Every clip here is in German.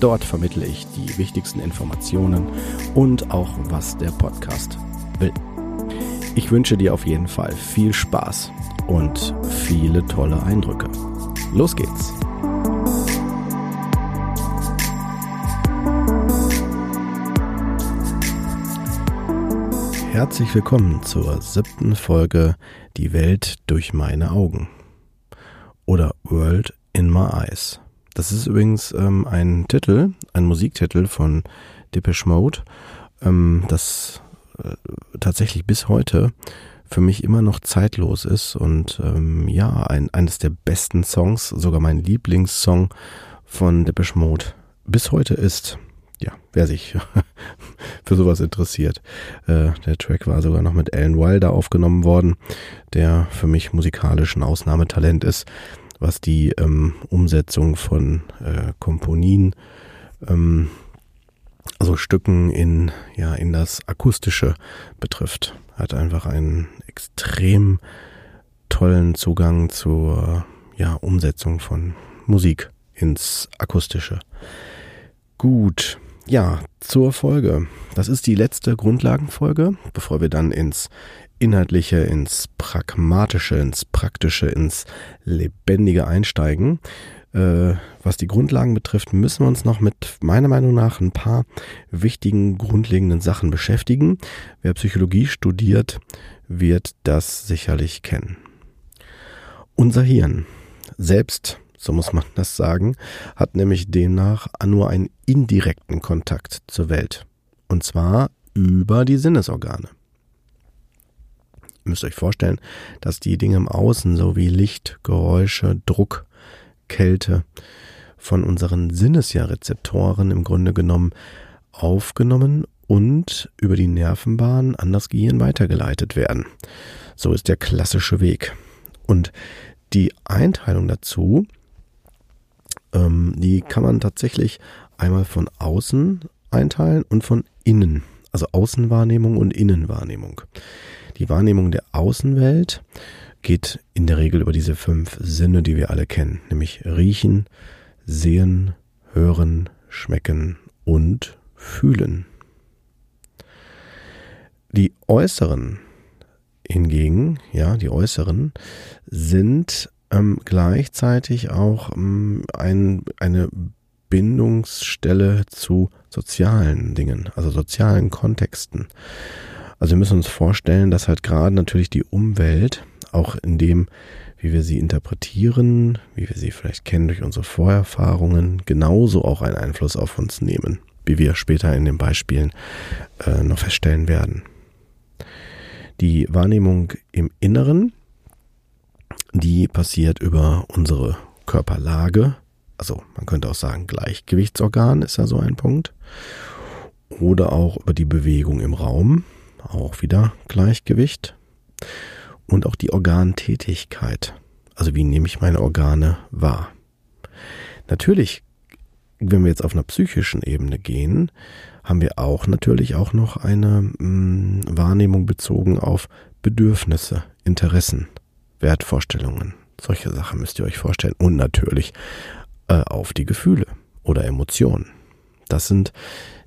Dort vermittle ich die wichtigsten Informationen und auch, was der Podcast will. Ich wünsche dir auf jeden Fall viel Spaß und viele tolle Eindrücke. Los geht's! Herzlich willkommen zur siebten Folge Die Welt durch meine Augen oder World in My Eyes. Das ist übrigens ähm, ein Titel, ein Musiktitel von Depeche Mode, ähm, das äh, tatsächlich bis heute für mich immer noch zeitlos ist und ähm, ja, ein, eines der besten Songs, sogar mein Lieblingssong von Depeche Mode bis heute ist. Ja, wer sich für sowas interessiert. Äh, der Track war sogar noch mit Alan Wilder aufgenommen worden, der für mich musikalisch ein Ausnahmetalent ist, was die ähm, Umsetzung von äh, Komponien, ähm, also Stücken in, ja, in das Akustische betrifft. Hat einfach einen extrem tollen Zugang zur ja, Umsetzung von Musik ins Akustische. Gut, ja, zur Folge. Das ist die letzte Grundlagenfolge, bevor wir dann ins Inhaltliche, ins Pragmatische, ins Praktische, ins Lebendige einsteigen. Äh, was die Grundlagen betrifft, müssen wir uns noch mit meiner Meinung nach ein paar wichtigen, grundlegenden Sachen beschäftigen. Wer Psychologie studiert, wird das sicherlich kennen. Unser Hirn selbst so muss man das sagen, hat nämlich demnach nur einen indirekten Kontakt zur Welt. Und zwar über die Sinnesorgane. Müsst euch vorstellen, dass die Dinge im Außen, so wie Licht, Geräusche, Druck, Kälte, von unseren Sinnesja-Rezeptoren im Grunde genommen aufgenommen und über die Nervenbahn an das Gehirn weitergeleitet werden. So ist der klassische Weg. Und die Einteilung dazu ähm, die kann man tatsächlich einmal von außen einteilen und von innen. Also Außenwahrnehmung und Innenwahrnehmung. Die Wahrnehmung der Außenwelt geht in der Regel über diese fünf Sinne, die wir alle kennen, nämlich riechen, sehen, hören, schmecken und fühlen. Die äußeren hingegen, ja, die äußeren sind ähm, gleichzeitig auch ähm, ein, eine Bindungsstelle zu sozialen Dingen, also sozialen Kontexten. Also wir müssen uns vorstellen, dass halt gerade natürlich die Umwelt, auch in dem, wie wir sie interpretieren, wie wir sie vielleicht kennen durch unsere Vorerfahrungen, genauso auch einen Einfluss auf uns nehmen, wie wir später in den Beispielen äh, noch feststellen werden. Die Wahrnehmung im Inneren die passiert über unsere Körperlage. Also man könnte auch sagen, Gleichgewichtsorgan ist ja so ein Punkt. Oder auch über die Bewegung im Raum. Auch wieder Gleichgewicht. Und auch die Organtätigkeit. Also wie nehme ich meine Organe wahr? Natürlich, wenn wir jetzt auf einer psychischen Ebene gehen, haben wir auch natürlich auch noch eine mh, mm, Wahrnehmung bezogen auf Bedürfnisse, Interessen. Wertvorstellungen. Solche Sachen müsst ihr euch vorstellen. Und natürlich äh, auf die Gefühle oder Emotionen. Das sind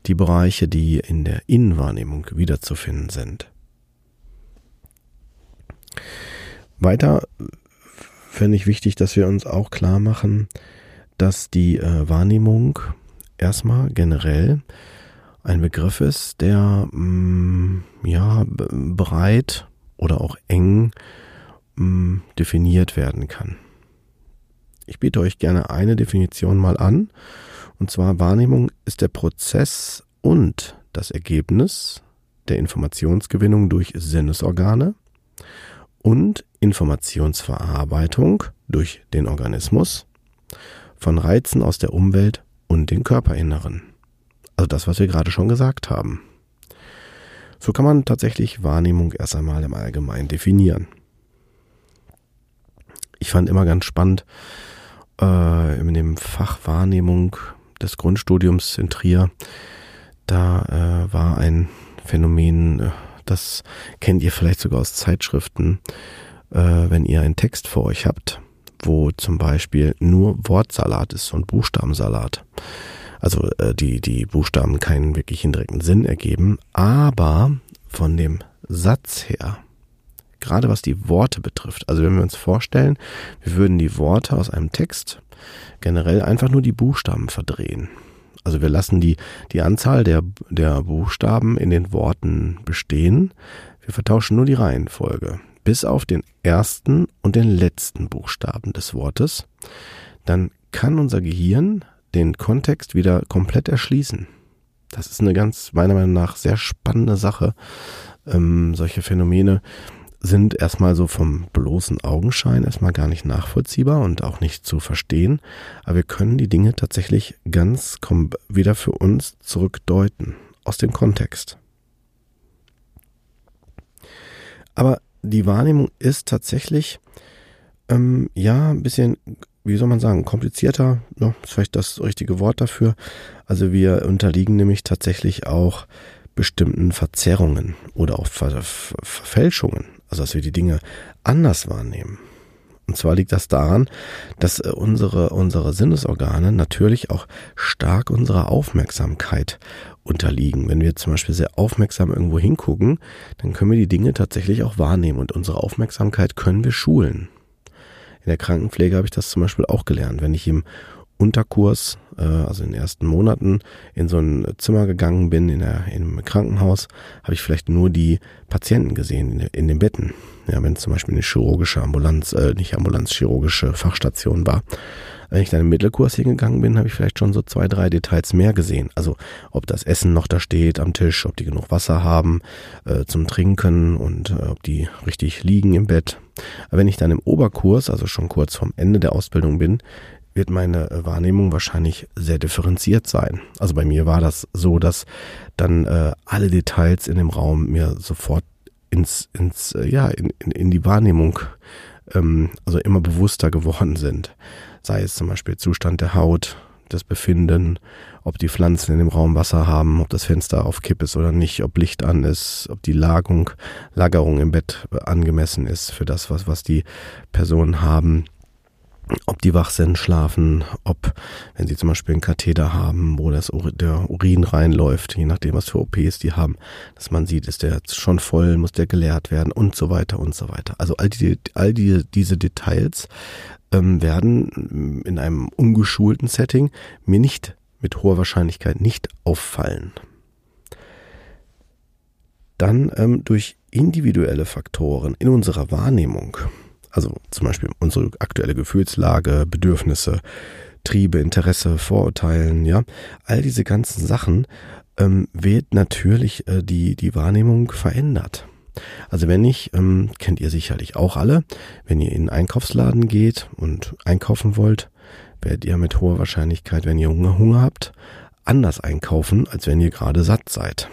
die Bereiche, die in der Innenwahrnehmung wiederzufinden sind. Weiter fände ich wichtig, dass wir uns auch klar machen, dass die äh, Wahrnehmung erstmal generell ein Begriff ist, der mh, mm, ja breit oder auch eng mh, definiert werden kann. Ich biete euch gerne eine Definition mal an, und zwar Wahrnehmung ist der Prozess und das Ergebnis der Informationsgewinnung durch Sinnesorgane und Informationsverarbeitung durch den Organismus von Reizen aus der Umwelt und den Körperinneren. Also das, was wir gerade schon gesagt haben. So kann man tatsächlich Wahrnehmung erst einmal im Allgemeinen definieren. Ich fand immer ganz spannend, äh, in dem Fach Wahrnehmung des Grundstudiums in Trier, da äh, war ein Phänomen, äh, das kennt ihr vielleicht sogar aus Zeitschriften, äh, wenn ihr einen Text vor euch habt, wo zum Beispiel nur Wortsalat ist und Buchstabensalat. Also äh, die, die Buchstaben keinen wirklichen direkten Sinn ergeben, aber von dem Satz her, gerade was die Worte betrifft, also wenn wir uns vorstellen, wir würden die Worte aus einem Text generell einfach nur die Buchstaben verdrehen. Also wir lassen die, die Anzahl der, der Buchstaben in den Worten bestehen. Wir vertauschen nur die Reihenfolge bis auf den ersten und den letzten Buchstaben des Wortes. Dann kann unser Gehirn den Kontext wieder komplett erschließen. Das ist eine ganz, meiner Meinung nach, sehr spannende Sache. Ähm, solche Phänomene sind erstmal so vom bloßen Augenschein erstmal gar nicht nachvollziehbar und auch nicht zu verstehen. Aber wir können die Dinge tatsächlich ganz wieder für uns zurückdeuten aus dem Kontext. Aber die Wahrnehmung ist tatsächlich ähm, ja ein bisschen wie soll man sagen, komplizierter, ne, ist vielleicht das richtige Wort dafür. Also wir unterliegen nämlich tatsächlich auch bestimmten Verzerrungen oder auch Ver Ver Verfälschungen, also dass wir die Dinge anders wahrnehmen. Und zwar liegt das daran, dass äh, unsere, unsere Sinnesorgane natürlich auch stark unserer Aufmerksamkeit unterliegen. Wenn wir zum Beispiel sehr aufmerksam irgendwo hingucken, dann können wir die Dinge tatsächlich auch wahrnehmen und unsere Aufmerksamkeit können wir schulen. In der Krankenpflege habe ich das zum Beispiel auch gelernt. Wenn ich im Unterkurs, äh, also in den ersten Monaten, in so ein Zimmer gegangen bin, in, einem Krankenhaus, habe ich vielleicht nur die Patienten gesehen in, in den Betten. Ja, wenn es zum Beispiel eine chirurgische Ambulanz, äh, nicht Ambulanz, chirurgische Fachstation war. Wenn ich dann im Mittelkurs hingegangen bin, habe ich vielleicht schon so zwei, drei Details mehr gesehen. Also ob das Essen noch da steht am Tisch, ob die genug Wasser haben äh, zum Trinken und äh, ob die richtig liegen im Bett. Aber wenn ich dann im Oberkurs, also schon kurz vorm Ende der Ausbildung bin, wird meine äh, Wahrnehmung wahrscheinlich sehr differenziert sein. Also bei mir war das so, dass dann äh, alle Details in dem Raum mir sofort ins, ins äh, ja, in, in, in die Wahrnehmung ähm, also immer bewusster geworden sind sei es zum Beispiel Zustand der Haut, das Befinden, ob die Pflanzen in dem Raum Wasser haben, ob das Fenster auf Kipp ist oder nicht, ob Licht an ist, ob die Lagerung, Lagerung im Bett angemessen ist für das, was, was die Personen haben ob die wach sind, schlafen, ob, wenn sie zum Beispiel einen Katheter haben, wo das, der Urin reinläuft, je nachdem, was für OPs die haben, dass man sieht, ist der schon voll, muss der geleert werden und so weiter und so weiter. Also all, die, all die, diese Details ähm, werden in einem ungeschulten Setting mir nicht mit hoher Wahrscheinlichkeit nicht auffallen. Dann ähm, durch individuelle Faktoren in unserer Wahrnehmung also zum Beispiel unsere aktuelle Gefühlslage, Bedürfnisse, Triebe, Interesse, Vorurteilen, ja. All diese ganzen Sachen ähm, wird natürlich äh, die, die Wahrnehmung verändert. Also wenn ich, ähm, kennt ihr sicherlich auch alle, wenn ihr in einen Einkaufsladen geht und einkaufen wollt, werdet ihr mit hoher Wahrscheinlichkeit, wenn ihr Hunger, Hunger habt, anders einkaufen, als wenn ihr gerade satt seid.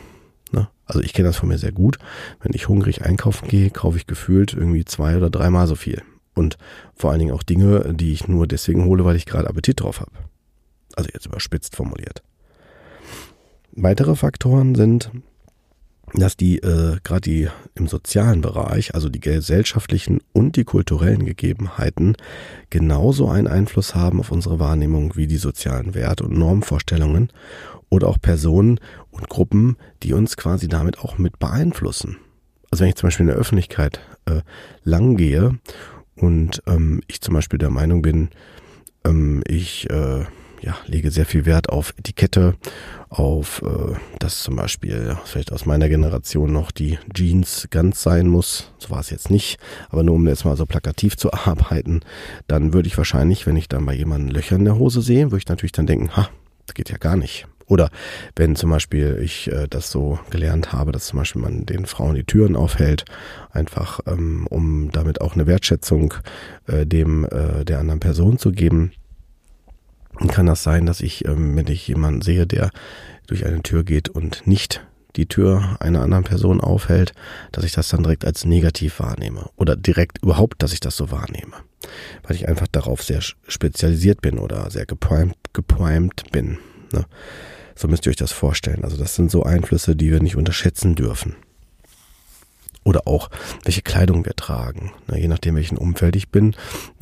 Also ich kenne das von mir sehr gut. Wenn ich hungrig einkaufen gehe, kaufe ich gefühlt irgendwie zwei oder dreimal so viel. Und vor allen Dingen auch Dinge, die ich nur deswegen hole, weil ich gerade Appetit drauf habe. Also jetzt überspitzt formuliert. Weitere Faktoren sind, dass die äh, gerade die im sozialen Bereich, also die gesellschaftlichen und die kulturellen Gegebenheiten genauso einen Einfluss haben auf unsere Wahrnehmung wie die sozialen Werte und Normvorstellungen oder auch Personen und Gruppen, die uns quasi damit auch mit beeinflussen. Also wenn ich zum Beispiel in der Öffentlichkeit äh, lang gehe und ähm, ich zum Beispiel der Meinung bin, ähm, ich äh, ja, lege sehr viel Wert auf Etikette, auf äh, dass zum Beispiel vielleicht aus meiner Generation noch die Jeans ganz sein muss. So war es jetzt nicht, aber nur um jetzt mal so plakativ zu arbeiten, dann würde ich wahrscheinlich, wenn ich dann bei jemandem Löcher in der Hose sehe, würde ich natürlich dann denken, ha, das geht ja gar nicht. Oder wenn zum Beispiel ich äh, das so gelernt habe, dass zum Beispiel man den Frauen die Türen aufhält, einfach ähm, um damit auch eine Wertschätzung äh, dem äh, der anderen Person zu geben, kann das sein, dass ich, ähm, wenn ich jemanden sehe, der durch eine Tür geht und nicht die Tür einer anderen Person aufhält, dass ich das dann direkt als negativ wahrnehme oder direkt überhaupt, dass ich das so wahrnehme, weil ich einfach darauf sehr spezialisiert bin oder sehr geprimed, geprimed bin. Ne? So müsst ihr euch das vorstellen. Also das sind so Einflüsse, die wir nicht unterschätzen dürfen. Oder auch, welche Kleidung wir tragen. Na, je nachdem, welchen Umfeld ich bin,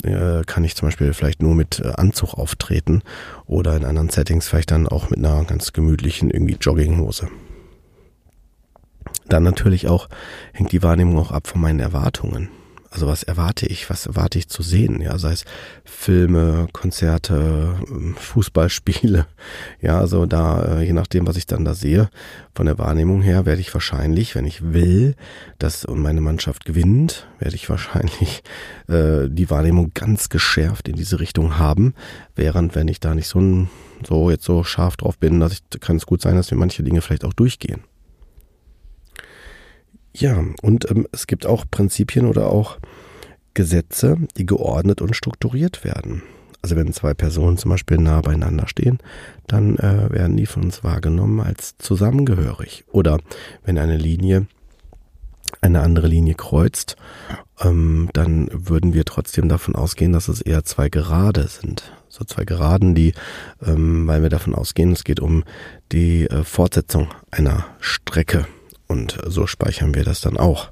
äh, kann ich zum Beispiel vielleicht nur mit äh, Anzug auftreten oder in anderen Settings vielleicht dann auch mit einer ganz gemütlichen irgendwie Jogginghose. Dann natürlich auch hängt die Wahrnehmung auch ab von meinen Erwartungen. Also was erwarte ich, was erwarte ich zu sehen? Ja, sei es Filme, Konzerte, ähm, Fußballspiele. Ja, also da, äh, je nachdem, was ich dann da sehe, von der Wahrnehmung her, werde ich wahrscheinlich, wenn ich will, dass meine Mannschaft gewinnt, werde ich wahrscheinlich äh, die Wahrnehmung ganz geschärft in diese Richtung haben. Während wenn ich da nicht so, ein, so jetzt so scharf drauf bin, dass ich, kann es gut sein, dass mir manche Dinge vielleicht auch durchgehen. Ja, und ähm, es gibt auch Prinzipien oder auch Gesetze, die geordnet und strukturiert werden. Also wenn zwei Personen zum Beispiel nah beieinander stehen, dann äh, werden die von uns wahrgenommen als zusammengehörig. Oder wenn eine Linie eine andere Linie kreuzt, ähm, dann würden wir trotzdem davon ausgehen, dass es eher zwei Gerade sind. So zwei Geraden, die, ähm, weil wir davon ausgehen, es geht um die äh, Fortsetzung einer Strecke. Und so speichern wir das dann auch.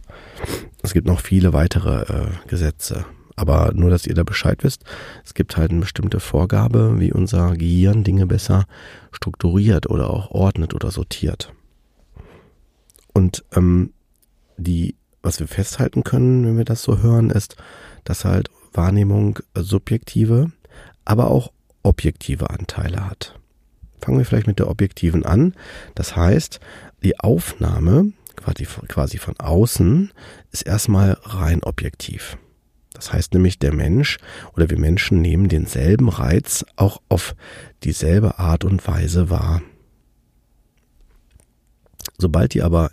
Es gibt noch viele weitere äh, Gesetze. Aber nur, dass ihr da Bescheid wisst, es gibt halt eine bestimmte Vorgabe, wie unser Gehirn Dinge besser strukturiert oder auch ordnet oder sortiert. Und ähm, die, was wir festhalten können, wenn wir das so hören, ist, dass halt Wahrnehmung subjektive, aber auch objektive Anteile hat. Fangen wir vielleicht mit der objektiven an. Das heißt, die Aufnahme quasi von außen ist erstmal rein objektiv. Das heißt nämlich, der Mensch oder wir Menschen nehmen denselben Reiz auch auf dieselbe Art und Weise wahr. Sobald die aber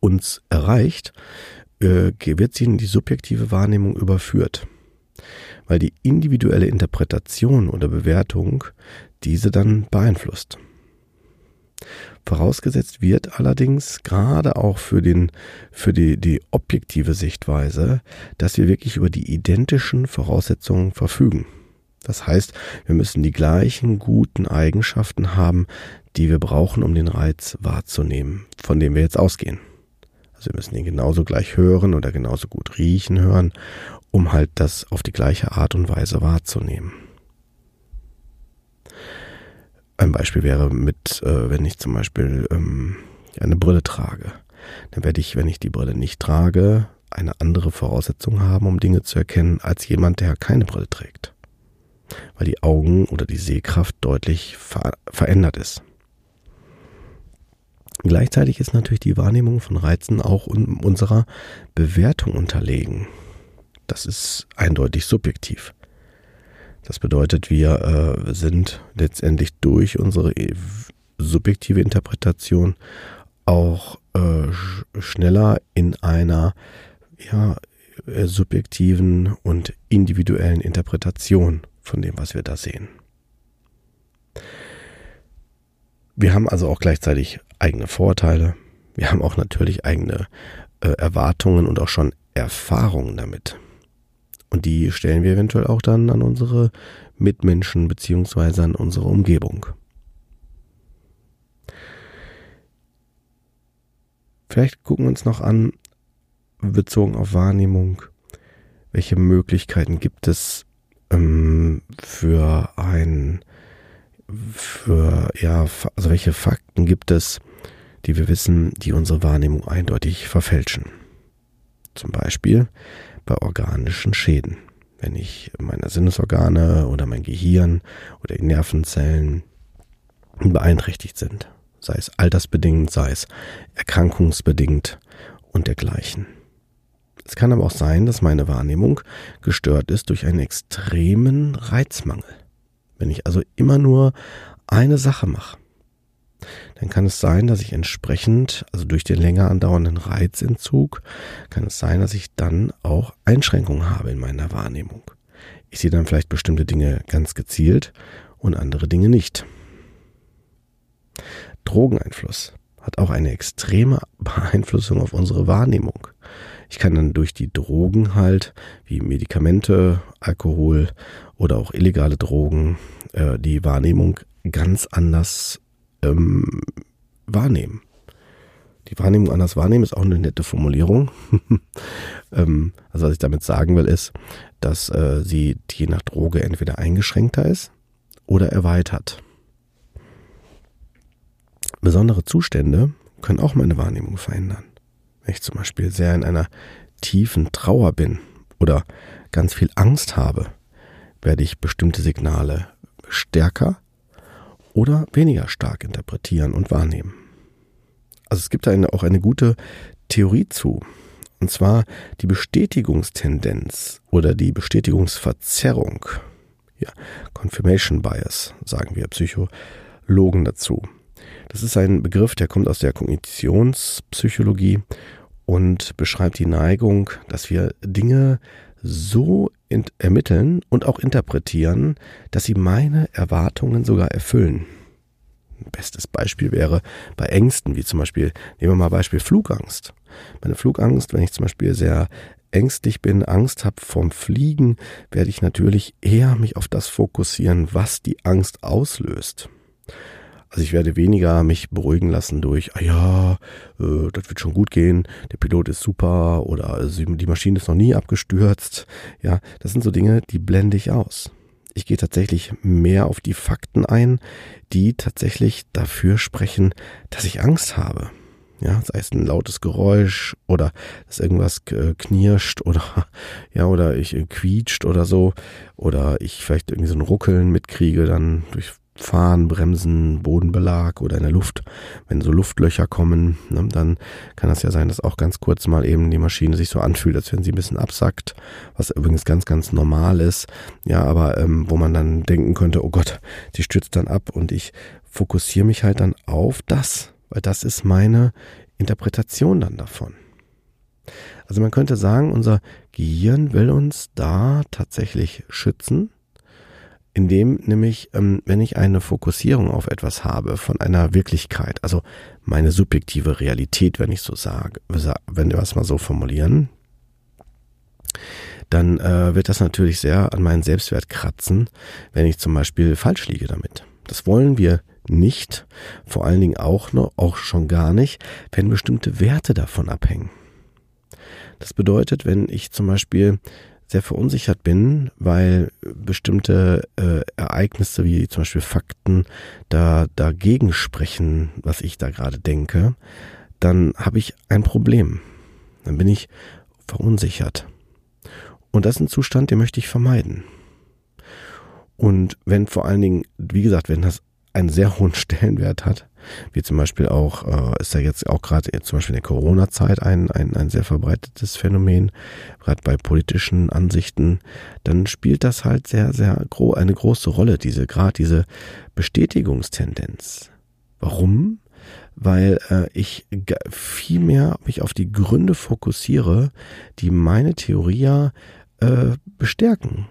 uns erreicht, äh, wird sie in die subjektive Wahrnehmung überführt, weil die individuelle Interpretation oder Bewertung diese dann beeinflusst. Vorausgesetzt wird allerdings gerade auch für den, für die, die objektive Sichtweise, dass wir wirklich über die identischen Voraussetzungen verfügen. Das heißt, wir müssen die gleichen guten Eigenschaften haben, die wir brauchen, um den Reiz wahrzunehmen, von dem wir jetzt ausgehen. Also wir müssen ihn genauso gleich hören oder genauso gut riechen hören, um halt das auf die gleiche Art und Weise wahrzunehmen. Ein Beispiel wäre mit, äh, wenn ich zum Beispiel ähm, eine Brille trage. Dann werde ich, wenn ich die Brille nicht trage, eine andere Voraussetzung haben, um Dinge zu erkennen, als jemand, der keine Brille trägt. Weil die Augen oder die Sehkraft deutlich ver verändert ist. Gleichzeitig ist natürlich die Wahrnehmung von Reizen auch unserer Bewertung unterlegen. Das ist eindeutig subjektiv. Das bedeutet, wir äh, sind letztendlich durch unsere e, subjektive Interpretation auch äh, sch schneller in einer ja, äh, subjektiven und individuellen Interpretation von dem, was wir da sehen. Wir haben also auch gleichzeitig eigene Vorteile. Wir haben auch natürlich eigene äh, Erwartungen und auch schon Erfahrungen damit. Und die stellen wir eventuell auch dann an unsere Mitmenschen beziehungsweise an unsere Umgebung. Vielleicht gucken wir uns noch an, bezogen auf Wahrnehmung, welche Möglichkeiten gibt es ähm, für ein, für, ja, also welche Fakten gibt es, die wir wissen, die unsere Wahrnehmung eindeutig verfälschen. Zum Beispiel, bei organischen Schäden. Wenn ich meine Sinnesorgane oder mein Gehirn oder die Nervenzellen beeinträchtigt sind, sei es altersbedingt, sei es erkrankungsbedingt und dergleichen. Es kann aber auch sein, dass meine Wahrnehmung gestört ist durch einen extremen Reizmangel. Wenn ich also immer nur eine Sache mache, dann kann es sein, dass ich entsprechend, also durch den länger andauernden Reizentzug, kann es sein, dass ich dann auch Einschränkungen habe in meiner Wahrnehmung. Ich sehe dann vielleicht bestimmte Dinge ganz gezielt und andere Dinge nicht. Drogeneinfluss hat auch eine extreme Beeinflussung auf unsere Wahrnehmung. Ich kann dann durch die Drogen halt, wie Medikamente, Alkohol oder auch illegale Drogen, äh, die Wahrnehmung ganz anders ähm, wahrnehmen. Die Wahrnehmung anders wahrnehmen ist auch eine nette Formulierung. ähm, also was ich damit sagen will, ist, dass äh, sie je nach Droge entweder eingeschränkter ist oder erweitert. Besondere Zustände können auch meine Wahrnehmung verändern. Wenn ich zum Beispiel sehr in einer tiefen Trauer bin oder ganz viel Angst habe, werde ich bestimmte Signale stärker oder weniger stark interpretieren und wahrnehmen. Also es gibt da eine, auch eine gute Theorie zu. Und zwar die Bestätigungstendenz oder die Bestätigungsverzerrung. Ja, Confirmation Bias, sagen wir Psychologen dazu. Das ist ein Begriff, der kommt aus der Kognitionspsychologie und beschreibt die Neigung, dass wir Dinge so ermitteln und auch interpretieren, dass sie meine Erwartungen sogar erfüllen. Bestes Beispiel wäre bei Ängsten, wie zum Beispiel, nehmen wir mal Beispiel Flugangst. Meine Flugangst, wenn ich zum Beispiel sehr ängstlich bin, Angst habe vom Fliegen, werde ich natürlich eher mich auf das fokussieren, was die Angst auslöst. Also ich werde weniger mich beruhigen lassen durch, ah ja, äh, das wird schon gut gehen, der Pilot ist super oder also die Maschine ist noch nie abgestürzt. Ja, das sind so Dinge, die blende ich aus. Ich gehe tatsächlich mehr auf die Fakten ein, die tatsächlich dafür sprechen, dass ich Angst habe. Ja, sei es ein lautes Geräusch oder dass irgendwas knirscht oder ja, oder ich äh, quietscht oder so oder ich vielleicht irgendwie so ein Ruckeln mitkriege dann durch Fahren, Bremsen, Bodenbelag oder in der Luft, wenn so Luftlöcher kommen, ne, dann kann das ja sein, dass auch ganz kurz mal eben die Maschine sich so anfühlt, als wenn sie ein bisschen absackt, was übrigens ganz, ganz normal ist. Ja, aber ähm, wo man dann denken könnte, oh Gott, sie stürzt dann ab und ich fokussiere mich halt dann auf das, weil das ist meine Interpretation dann davon. Also man könnte sagen, unser Gehirn will uns da tatsächlich schützen indem nämlich, ähm, wenn ich eine Fokussierung auf etwas habe von einer Wirklichkeit, also meine subjektive Realität, wenn ich so sage, wenn wir es mal so formulieren, dann äh, wird das natürlich sehr an meinen Selbstwert kratzen, wenn ich zum Beispiel falsch liege damit. Das wollen wir nicht, vor allen Dingen auch noch, auch schon gar nicht, wenn bestimmte Werte davon abhängen. Das bedeutet, wenn ich zum Beispiel sehr verunsichert bin, weil bestimmte äh, Ereignisse wie zum Beispiel Fakten da dagegen sprechen, was ich da gerade denke, dann habe ich ein Problem. Dann bin ich verunsichert. Und das ist ein Zustand, den möchte ich vermeiden. Und wenn vor allen Dingen, wie gesagt, wenn das einen sehr hohen Stellenwert hat, wie zum Beispiel auch, äh, ist ja jetzt auch gerade zum Beispiel in der Corona-Zeit ein, ein, ein sehr verbreitetes Phänomen, gerade bei politischen Ansichten, dann spielt das halt sehr, sehr gro eine große Rolle, diese, gerade diese Bestätigungstendenz. Warum? Weil äh, ich viel mehr mich auf die Gründe fokussiere, die meine Theorie ja äh, bestärken.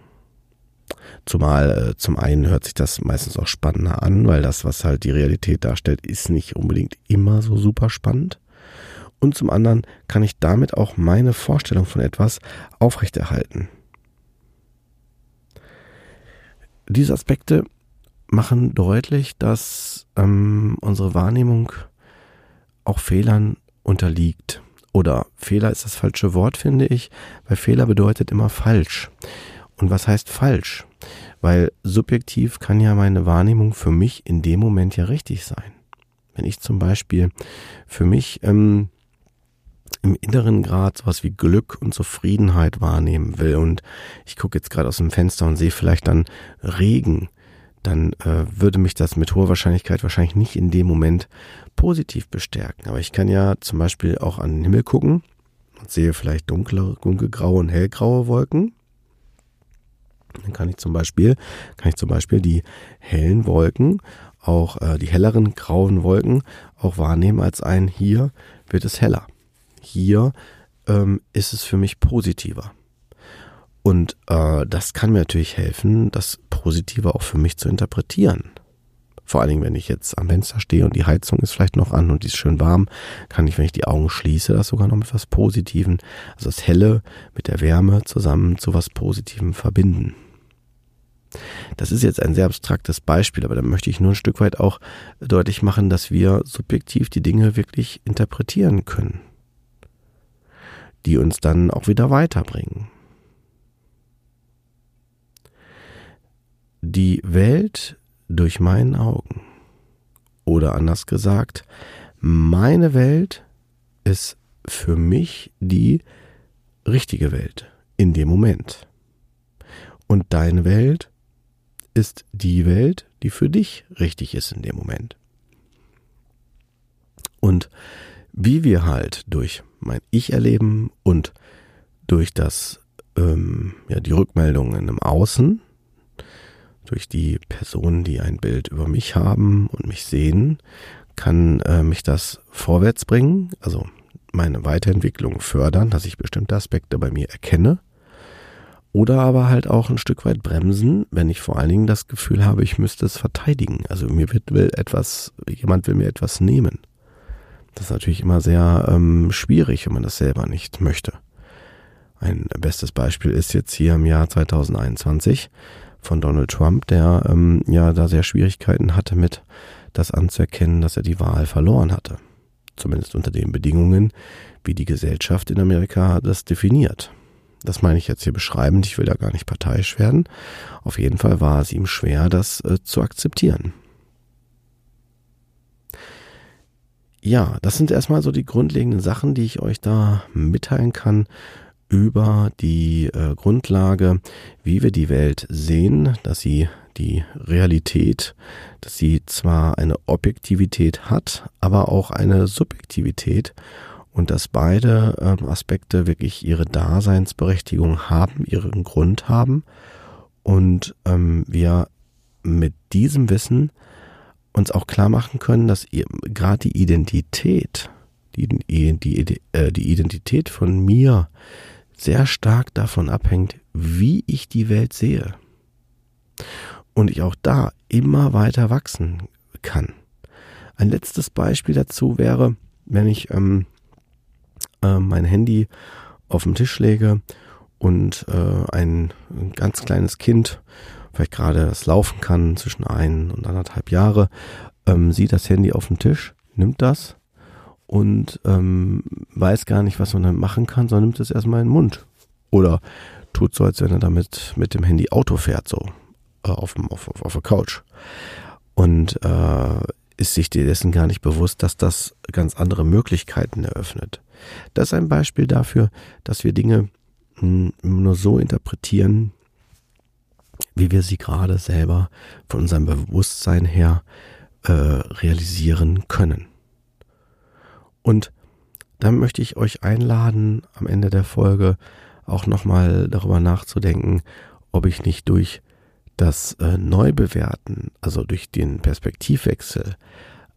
Zumal äh, zum einen hört sich das meistens auch spannender an, weil das, was halt die Realität darstellt, ist nicht unbedingt immer so super spannend. Und zum anderen kann ich damit auch meine Vorstellung von etwas aufrechterhalten. Diese Aspekte machen deutlich, dass ähm, unsere Wahrnehmung auch Fehlern unterliegt. Oder Fehler ist das falsche Wort, finde ich, weil Fehler bedeutet immer falsch. Und was heißt falsch? Weil subjektiv kann ja meine Wahrnehmung für mich in dem Moment ja richtig sein. Wenn ich zum Beispiel für mich ähm, im inneren Grad sowas wie Glück und Zufriedenheit wahrnehmen will und ich gucke jetzt gerade aus dem Fenster und sehe vielleicht dann Regen, dann äh, würde mich das mit hoher Wahrscheinlichkeit wahrscheinlich nicht in dem Moment positiv bestärken. Aber ich kann ja zum Beispiel auch an den Himmel gucken und sehe vielleicht dunkle, dunkelgraue und hellgraue Wolken dann kann ich zum Beispiel, kann ich zum Beispiel die hellen Wolken, auch äh, die helleren grauen Wolken auch wahrnehmen als ein, hier wird es heller. Hier ähm, ist es für mich positiver. Und äh, das kann mir natürlich helfen, das Positive auch für mich zu interpretieren. Vor allen Dingen, wenn ich jetzt am Fenster stehe und die Heizung ist vielleicht noch an und die ist schön warm, kann ich, wenn ich die Augen schließe, das sogar noch mit was Positivem, also das Helle mit der Wärme zusammen zu was Positivem verbinden. Das ist jetzt ein sehr abstraktes Beispiel, aber da möchte ich nur ein Stück weit auch deutlich machen, dass wir subjektiv die Dinge wirklich interpretieren können, die uns dann auch wieder weiterbringen. die Welt durch meinen Augen. Oder anders gesagt, meine Welt ist für mich die richtige Welt in dem Moment. Und deine Welt ist die Welt, die für dich richtig ist in dem Moment. Und wie wir halt durch mein Ich erleben und durch das, ähm, ja, die Rückmeldungen im Außen durch die Personen, die ein Bild über mich haben und mich sehen, kann äh, mich das vorwärts bringen, also meine Weiterentwicklung fördern, dass ich bestimmte Aspekte bei mir erkenne. Oder aber halt auch ein Stück weit bremsen, wenn ich vor allen Dingen das Gefühl habe, ich müsste es verteidigen. Also mir wird will etwas, jemand will mir etwas nehmen. Das ist natürlich immer sehr ähm, schwierig, wenn man das selber nicht möchte. Ein bestes Beispiel ist jetzt hier im Jahr 2021 von Donald Trump, der ähm, ja da sehr Schwierigkeiten hatte mit das anzuerkennen, dass er die Wahl verloren hatte. Zumindest unter den Bedingungen, wie die Gesellschaft in Amerika das definiert. Das meine ich jetzt hier beschreibend, ich will da gar nicht parteiisch werden. Auf jeden Fall war es ihm schwer, das äh, zu akzeptieren. Ja, das sind erstmal so die grundlegenden Sachen, die ich euch da mitteilen kann über die äh, Grundlage, wie wir die Welt sehen, dass sie die Realität, dass sie zwar eine Objektivität hat, aber auch eine Subjektivität und dass beide äh, Aspekte wirklich ihre Daseinsberechtigung haben, ihren Grund haben und ähm, wir mit diesem Wissen uns auch klar machen können, dass gerade die Identität, die, die, die, äh, die Identität von mir, sehr stark davon abhängt, wie ich die Welt sehe. Und ich auch da immer weiter wachsen kann. Ein letztes Beispiel dazu wäre, wenn ich ähm, äh, mein Handy auf den Tisch lege und äh, ein, ein ganz kleines Kind, vielleicht gerade das laufen kann, zwischen ein und anderthalb Jahre, ähm, sieht das Handy auf dem Tisch, nimmt das und ähm, weiß gar nicht, was man damit machen kann, sondern nimmt es erstmal in den Mund. Oder tut so, als wenn er damit mit dem Handy Auto fährt, so äh, auf, auf, auf, auf der Couch. Und äh, ist sich dessen gar nicht bewusst, dass das ganz andere Möglichkeiten eröffnet. Das ist ein Beispiel dafür, dass wir Dinge mh, hm, nur so interpretieren, wie wir sie gerade selber von unserem Bewusstsein her äh, realisieren können. Und dann möchte ich euch einladen, am Ende der Folge auch nochmal darüber nachzudenken, ob ich nicht durch das äh, Neubewerten, also durch den Perspektivwechsel,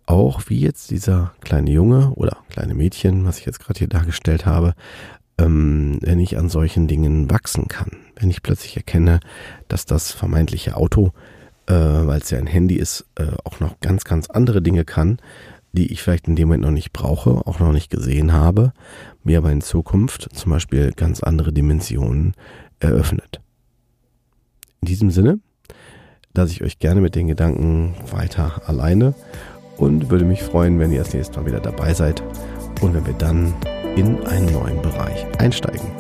auch wie jetzt dieser kleine Junge oder kleine Mädchen, was ich jetzt gerade hier dargestellt habe, ähm, wenn ich an solchen Dingen wachsen kann. Wenn ich plötzlich erkenne, dass das vermeintliche Auto, äh, weil es ja ein Handy ist, äh, auch noch ganz, ganz andere Dinge kann, die ich vielleicht in dem Moment noch nicht brauche, auch noch nicht gesehen habe, mir aber in Zukunft zum Beispiel ganz andere Dimensionen eröffnet. In diesem Sinne lasse ich euch gerne mit den Gedanken weiter alleine und würde mich freuen, wenn ihr das nächste Mal wieder dabei seid und wenn wir dann in einen neuen Bereich einsteigen.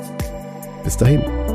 Bis dahin.